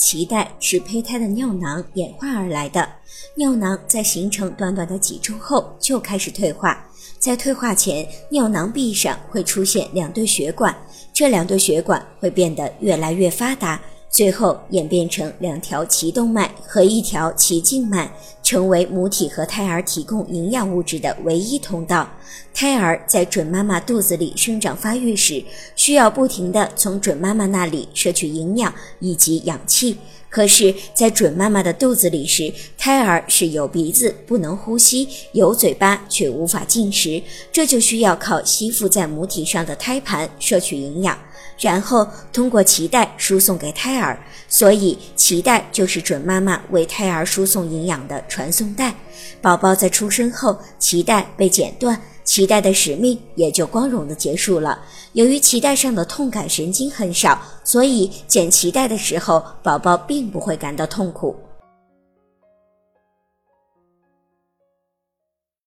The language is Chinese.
脐带是胚胎的尿囊演化而来的，尿囊在形成短短的几周后就开始退化，在退化前，尿囊壁上会出现两对血管，这两对血管会变得越来越发达。最后演变成两条脐动脉和一条脐静脉，成为母体和胎儿提供营养物质的唯一通道。胎儿在准妈妈肚子里生长发育时，需要不停地从准妈妈那里摄取营养以及氧气。可是，在准妈妈的肚子里时，胎儿是有鼻子不能呼吸，有嘴巴却无法进食，这就需要靠吸附在母体上的胎盘摄取营养。然后通过脐带输送给胎儿，所以脐带就是准妈妈为胎儿输送营养的传送带。宝宝在出生后，脐带被剪断，脐带的使命也就光荣的结束了。由于脐带上的痛感神经很少，所以剪脐带的时候，宝宝并不会感到痛苦。